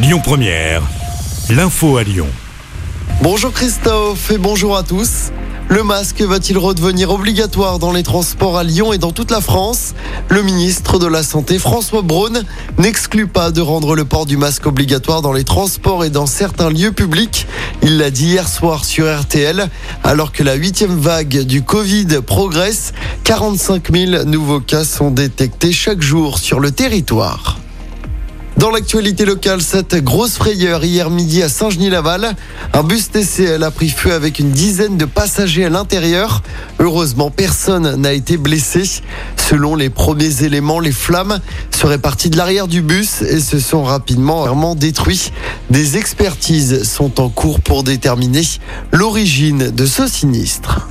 Lyon Première, l'info à Lyon. Bonjour Christophe et bonjour à tous. Le masque va-t-il redevenir obligatoire dans les transports à Lyon et dans toute la France? Le ministre de la Santé François Braun n'exclut pas de rendre le port du masque obligatoire dans les transports et dans certains lieux publics. Il l'a dit hier soir sur RTL alors que la huitième vague du Covid progresse. 45 000 nouveaux cas sont détectés chaque jour sur le territoire. Dans l'actualité locale, cette grosse frayeur hier midi à Saint-Genis-Laval. Un bus TCL a pris feu avec une dizaine de passagers à l'intérieur. Heureusement, personne n'a été blessé. Selon les premiers éléments, les flammes seraient parties de l'arrière du bus et se sont rapidement détruits. Des expertises sont en cours pour déterminer l'origine de ce sinistre.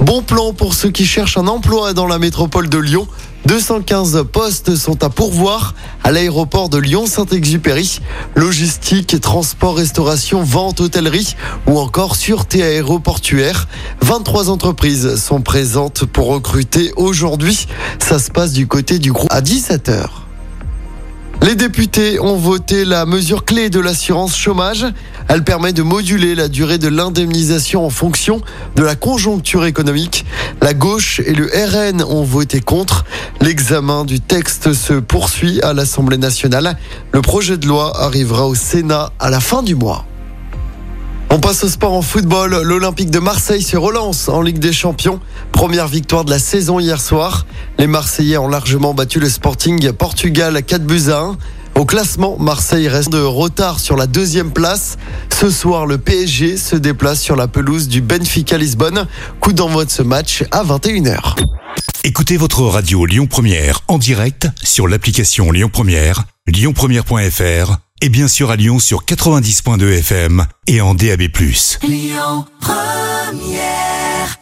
Bon plan pour ceux qui cherchent un emploi dans la métropole de Lyon. 215 postes sont à pourvoir à l'aéroport de Lyon-Saint-Exupéry. Logistique, transport, restauration, vente, hôtellerie ou encore sûreté aéroportuaire. 23 entreprises sont présentes pour recruter aujourd'hui. Ça se passe du côté du groupe à 17h. Les députés ont voté la mesure clé de l'assurance chômage. Elle permet de moduler la durée de l'indemnisation en fonction de la conjoncture économique. La gauche et le RN ont voté contre. L'examen du texte se poursuit à l'Assemblée nationale. Le projet de loi arrivera au Sénat à la fin du mois. On passe au sport en football. L'Olympique de Marseille se relance en Ligue des Champions. Première victoire de la saison hier soir. Les Marseillais ont largement battu le Sporting Portugal à 4 buts à 1. Au classement, Marseille reste de retard sur la deuxième place. Ce soir, le PSG se déplace sur la pelouse du Benfica Lisbonne. Coup d'envoi de ce match à 21h. Écoutez votre radio Lyon Première en direct sur l'application Lyon Première, lyonpremière.fr et bien sûr à Lyon sur 90.2 FM et en DAB+. Lyon Première